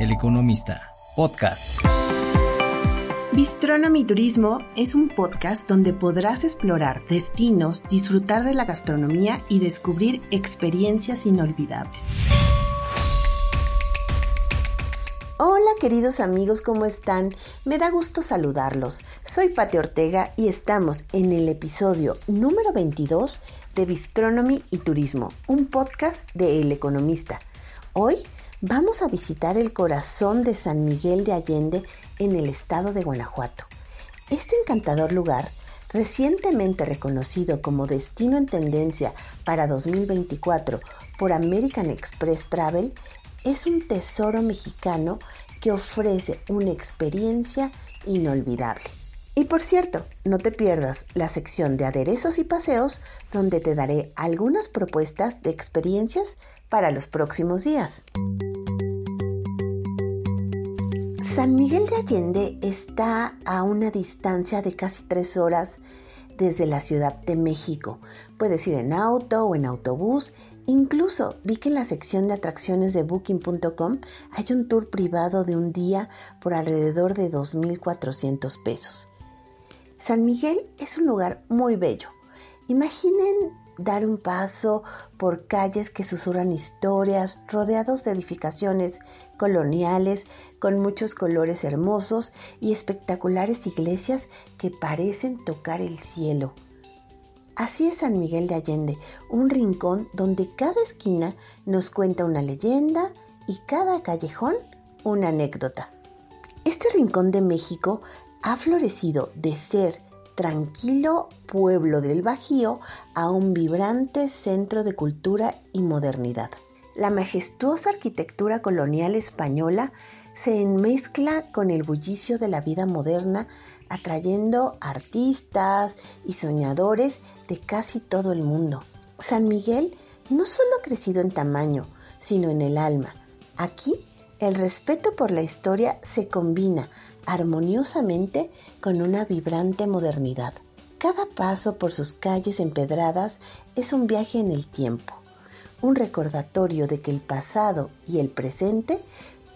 El Economista, podcast. Bistronomy Turismo es un podcast donde podrás explorar destinos, disfrutar de la gastronomía y descubrir experiencias inolvidables. Hola queridos amigos, ¿cómo están? Me da gusto saludarlos. Soy Pati Ortega y estamos en el episodio número 22 de Bistronomy y Turismo, un podcast de El Economista. Hoy vamos a visitar el corazón de San Miguel de Allende en el estado de Guanajuato. Este encantador lugar, recientemente reconocido como destino en tendencia para 2024 por American Express Travel, es un tesoro mexicano que ofrece una experiencia inolvidable. Y por cierto, no te pierdas la sección de aderezos y paseos donde te daré algunas propuestas de experiencias para los próximos días. San Miguel de Allende está a una distancia de casi tres horas desde la Ciudad de México. Puedes ir en auto o en autobús Incluso vi que en la sección de atracciones de booking.com hay un tour privado de un día por alrededor de 2.400 pesos. San Miguel es un lugar muy bello. Imaginen dar un paso por calles que susurran historias, rodeados de edificaciones coloniales con muchos colores hermosos y espectaculares iglesias que parecen tocar el cielo. Así es San Miguel de Allende, un rincón donde cada esquina nos cuenta una leyenda y cada callejón una anécdota. Este rincón de México ha florecido de ser tranquilo pueblo del Bajío a un vibrante centro de cultura y modernidad. La majestuosa arquitectura colonial española se enmezcla con el bullicio de la vida moderna, atrayendo artistas y soñadores de casi todo el mundo. San Miguel no solo ha crecido en tamaño, sino en el alma. Aquí, el respeto por la historia se combina armoniosamente con una vibrante modernidad. Cada paso por sus calles empedradas es un viaje en el tiempo, un recordatorio de que el pasado y el presente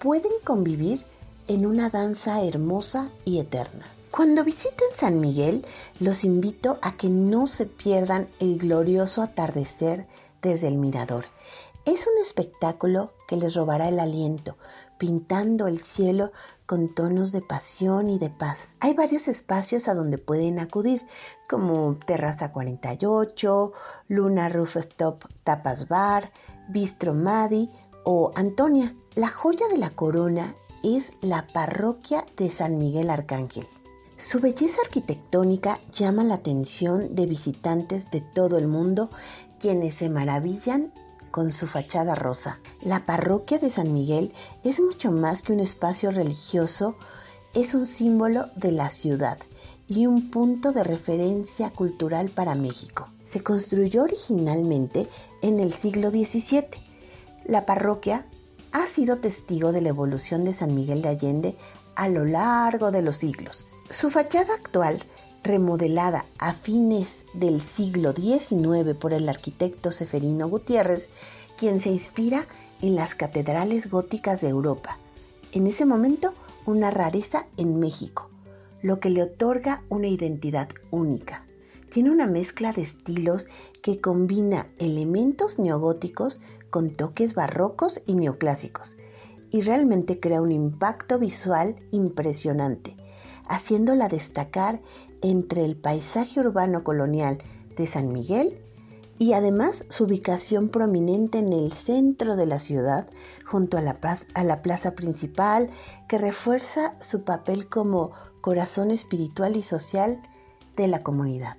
pueden convivir en una danza hermosa y eterna. Cuando visiten San Miguel, los invito a que no se pierdan el glorioso atardecer desde el mirador. Es un espectáculo que les robará el aliento, pintando el cielo con tonos de pasión y de paz. Hay varios espacios a donde pueden acudir, como Terraza 48, Luna Rooftop Tapas Bar, Bistro Madi o Antonia. La joya de la corona es la parroquia de San Miguel Arcángel. Su belleza arquitectónica llama la atención de visitantes de todo el mundo quienes se maravillan con su fachada rosa. La parroquia de San Miguel es mucho más que un espacio religioso, es un símbolo de la ciudad y un punto de referencia cultural para México. Se construyó originalmente en el siglo XVII. La parroquia ha sido testigo de la evolución de San Miguel de Allende a lo largo de los siglos. Su fachada actual, remodelada a fines del siglo XIX por el arquitecto Seferino Gutiérrez, quien se inspira en las catedrales góticas de Europa. En ese momento, una rareza en México, lo que le otorga una identidad única. Tiene una mezcla de estilos que combina elementos neogóticos con toques barrocos y neoclásicos, y realmente crea un impacto visual impresionante haciéndola destacar entre el paisaje urbano colonial de San Miguel y además su ubicación prominente en el centro de la ciudad, junto a la, plaza principal, que refuerza su papel como corazón espiritual y social de la comunidad.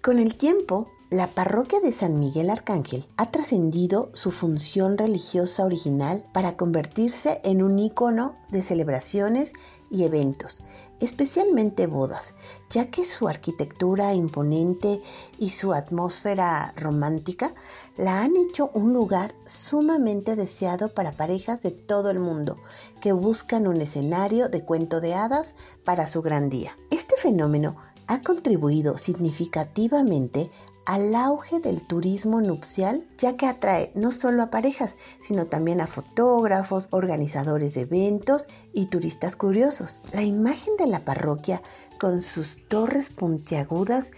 Con el tiempo, la parroquia de San Miguel Arcángel ha trascendido su función religiosa original para convertirse en un icono de celebraciones y eventos, especialmente bodas, ya que su arquitectura imponente y su atmósfera romántica la han hecho un lugar sumamente deseado para parejas de todo el mundo que buscan un escenario de cuento de hadas para su gran día. Este fenómeno ha contribuido significativamente al auge del turismo nupcial, ya que atrae no solo a parejas, sino también a fotógrafos, organizadores de eventos y turistas curiosos. La imagen de la parroquia, con sus torres puntiagudas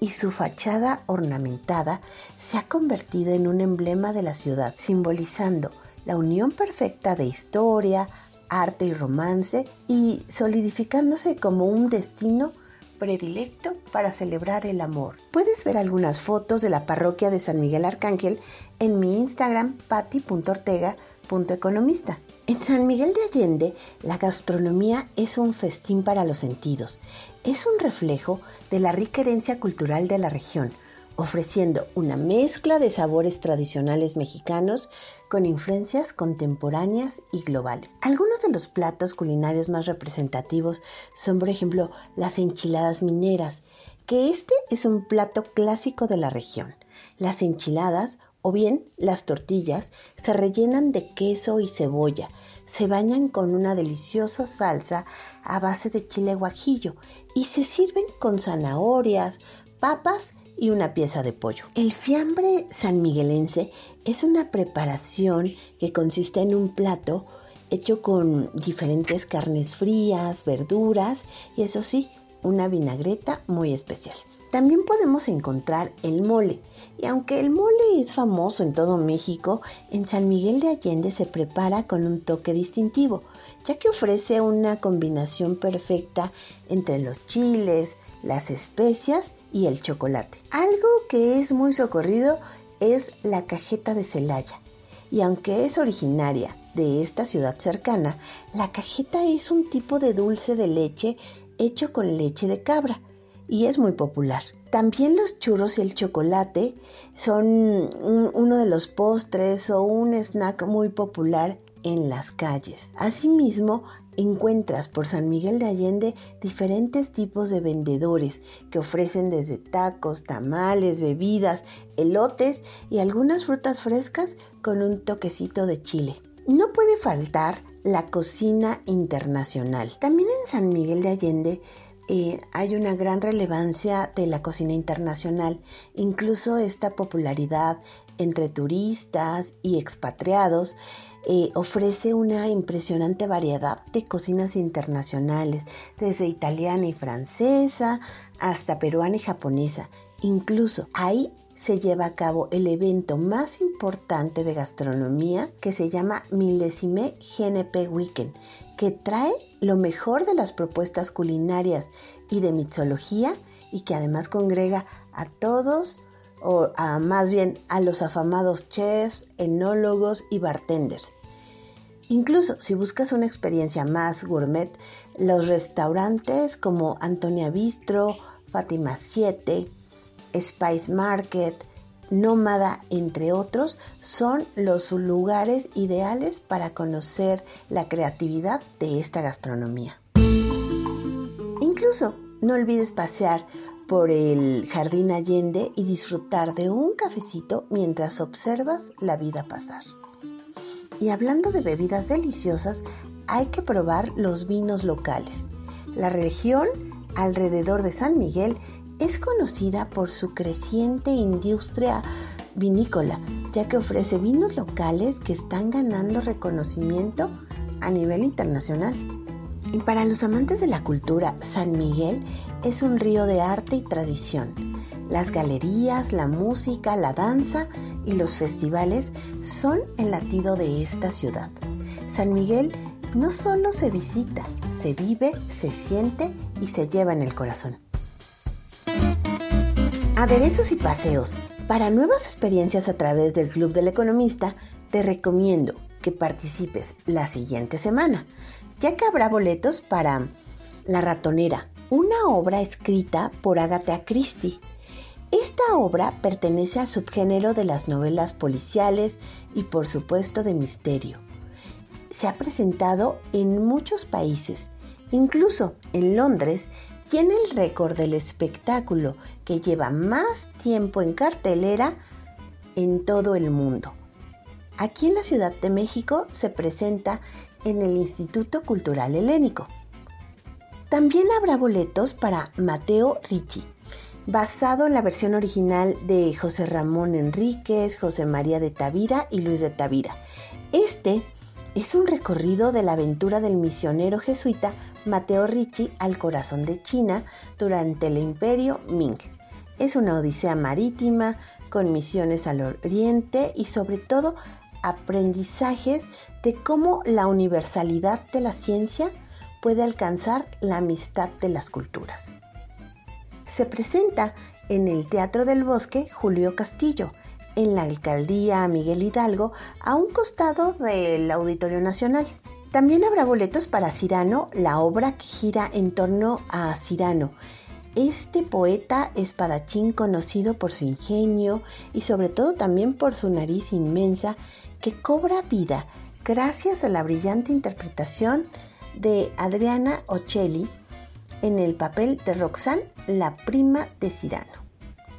y su fachada ornamentada, se ha convertido en un emblema de la ciudad, simbolizando la unión perfecta de historia, arte y romance y solidificándose como un destino predilecto para celebrar el amor. Puedes ver algunas fotos de la parroquia de San Miguel Arcángel en mi Instagram patti.ortega.economista. En San Miguel de Allende, la gastronomía es un festín para los sentidos. Es un reflejo de la rica herencia cultural de la región, ofreciendo una mezcla de sabores tradicionales mexicanos con influencias contemporáneas y globales. Algunos de los platos culinarios más representativos son, por ejemplo, las enchiladas mineras, que este es un plato clásico de la región. Las enchiladas o bien las tortillas se rellenan de queso y cebolla, se bañan con una deliciosa salsa a base de chile guajillo y se sirven con zanahorias, papas y una pieza de pollo. El fiambre sanmiguelense es una preparación que consiste en un plato hecho con diferentes carnes frías, verduras y eso sí, una vinagreta muy especial. También podemos encontrar el mole. Y aunque el mole es famoso en todo México, en San Miguel de Allende se prepara con un toque distintivo, ya que ofrece una combinación perfecta entre los chiles, las especias y el chocolate. Algo que es muy socorrido es la cajeta de Celaya. Y aunque es originaria de esta ciudad cercana, la cajeta es un tipo de dulce de leche hecho con leche de cabra y es muy popular. También los churros y el chocolate son uno de los postres o un snack muy popular en las calles. Asimismo, encuentras por San Miguel de Allende diferentes tipos de vendedores que ofrecen desde tacos, tamales, bebidas, elotes y algunas frutas frescas con un toquecito de chile. No puede faltar la cocina internacional. También en San Miguel de Allende eh, hay una gran relevancia de la cocina internacional, incluso esta popularidad entre turistas y expatriados eh, ofrece una impresionante variedad de cocinas internacionales, desde italiana y francesa hasta peruana y japonesa. Incluso ahí se lleva a cabo el evento más importante de gastronomía que se llama Milesime GNP Weekend, que trae lo mejor de las propuestas culinarias y de mixología y que además congrega a todos o a, más bien a los afamados chefs, enólogos y bartenders. Incluso si buscas una experiencia más gourmet, los restaurantes como Antonia Bistro, Fátima 7, Spice Market, Nómada, entre otros, son los lugares ideales para conocer la creatividad de esta gastronomía. Incluso no olvides pasear por el Jardín Allende y disfrutar de un cafecito mientras observas la vida pasar. Y hablando de bebidas deliciosas, hay que probar los vinos locales. La región alrededor de San Miguel es conocida por su creciente industria vinícola, ya que ofrece vinos locales que están ganando reconocimiento a nivel internacional. Y para los amantes de la cultura, San Miguel es un río de arte y tradición. Las galerías, la música, la danza y los festivales son el latido de esta ciudad. San Miguel no solo se visita, se vive, se siente y se lleva en el corazón. Aderezos y paseos. Para nuevas experiencias a través del Club del Economista, te recomiendo que participes la siguiente semana ya que habrá boletos para La ratonera, una obra escrita por Agatha Christie. Esta obra pertenece al subgénero de las novelas policiales y por supuesto de misterio. Se ha presentado en muchos países, incluso en Londres tiene el récord del espectáculo que lleva más tiempo en cartelera en todo el mundo. Aquí en la Ciudad de México se presenta en el Instituto Cultural Helénico. También habrá boletos para Mateo Ricci. basado en la versión original de José Ramón Enríquez, José María de Tavira y Luis de Tavira. Este es un recorrido de la aventura del misionero jesuita Mateo Ricci al corazón de China durante el imperio Ming. Es una odisea marítima con misiones al oriente y sobre todo aprendizajes de cómo la universalidad de la ciencia puede alcanzar la amistad de las culturas. Se presenta en el Teatro del Bosque Julio Castillo, en la alcaldía Miguel Hidalgo, a un costado del Auditorio Nacional. También habrá boletos para Cirano, la obra que gira en torno a Cirano. Este poeta espadachín conocido por su ingenio y sobre todo también por su nariz inmensa que cobra vida gracias a la brillante interpretación de Adriana Ocelli en el papel de Roxanne, la prima de Cirano.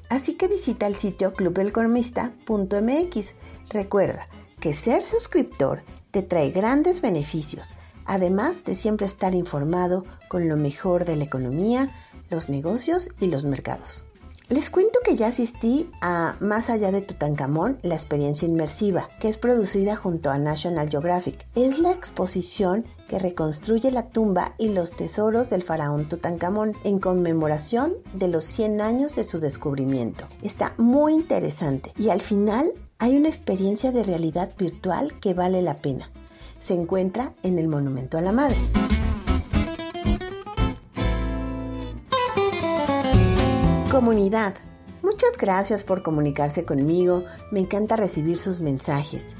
Así que visita el sitio clubelcormista.mx. Recuerda que ser suscriptor te trae grandes beneficios, además de siempre estar informado con lo mejor de la economía, los negocios y los mercados. Les cuento que ya asistí a Más allá de Tutankamón, la experiencia inmersiva, que es producida junto a National Geographic. Es la exposición que reconstruye la tumba y los tesoros del faraón Tutankamón en conmemoración de los 100 años de su descubrimiento. Está muy interesante y al final hay una experiencia de realidad virtual que vale la pena. Se encuentra en el Monumento a la Madre. Comunidad, muchas gracias por comunicarse conmigo. Me encanta recibir sus mensajes.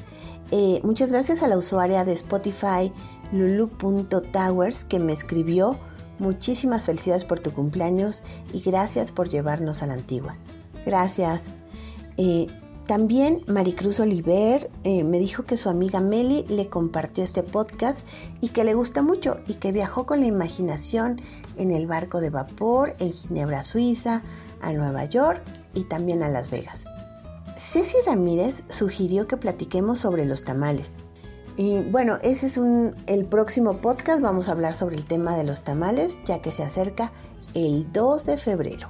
Eh, muchas gracias a la usuaria de Spotify, lulu.towers, que me escribió. Muchísimas felicidades por tu cumpleaños y gracias por llevarnos a la antigua. Gracias. Eh, también Maricruz Oliver eh, me dijo que su amiga Meli le compartió este podcast y que le gusta mucho y que viajó con la imaginación en el barco de vapor en Ginebra, Suiza, a Nueva York y también a Las Vegas. Ceci Ramírez sugirió que platiquemos sobre los tamales. Y bueno, ese es un, el próximo podcast. Vamos a hablar sobre el tema de los tamales, ya que se acerca el 2 de febrero.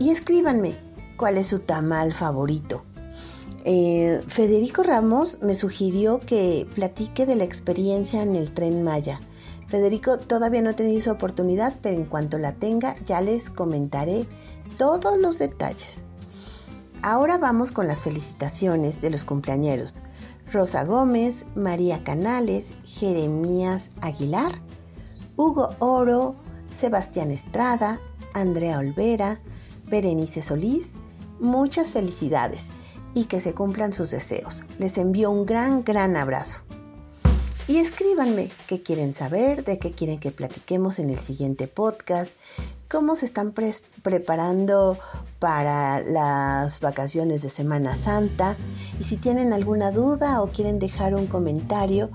Y escríbanme cuál es su tamal favorito. Eh, Federico Ramos me sugirió que platique de la experiencia en el tren Maya. Federico todavía no he tenido esa oportunidad, pero en cuanto la tenga ya les comentaré todos los detalles. Ahora vamos con las felicitaciones de los cumpleañeros. Rosa Gómez, María Canales, Jeremías Aguilar, Hugo Oro, Sebastián Estrada, Andrea Olvera, Berenice Solís. Muchas felicidades y que se cumplan sus deseos. Les envío un gran, gran abrazo. Y escríbanme qué quieren saber, de qué quieren que platiquemos en el siguiente podcast, cómo se están preparando para las vacaciones de Semana Santa y si tienen alguna duda o quieren dejar un comentario,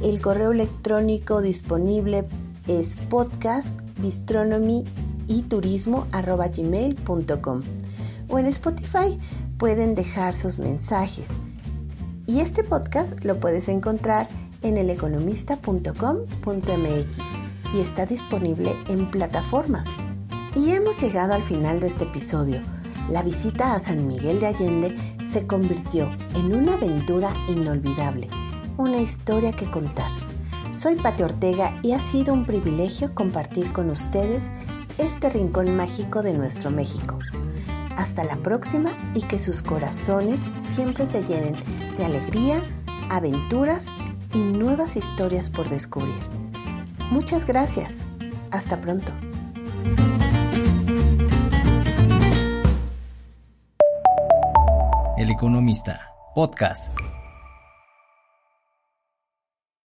el correo electrónico disponible es podcast o en Spotify pueden dejar sus mensajes. Y este podcast lo puedes encontrar en eleconomista.com.mx y está disponible en plataformas. Y hemos llegado al final de este episodio. La visita a San Miguel de Allende se convirtió en una aventura inolvidable, una historia que contar. Soy Pate Ortega y ha sido un privilegio compartir con ustedes este rincón mágico de nuestro México. Hasta la próxima y que sus corazones siempre se llenen de alegría, aventuras y nuevas historias por descubrir. Muchas gracias. Hasta pronto. El Economista, podcast.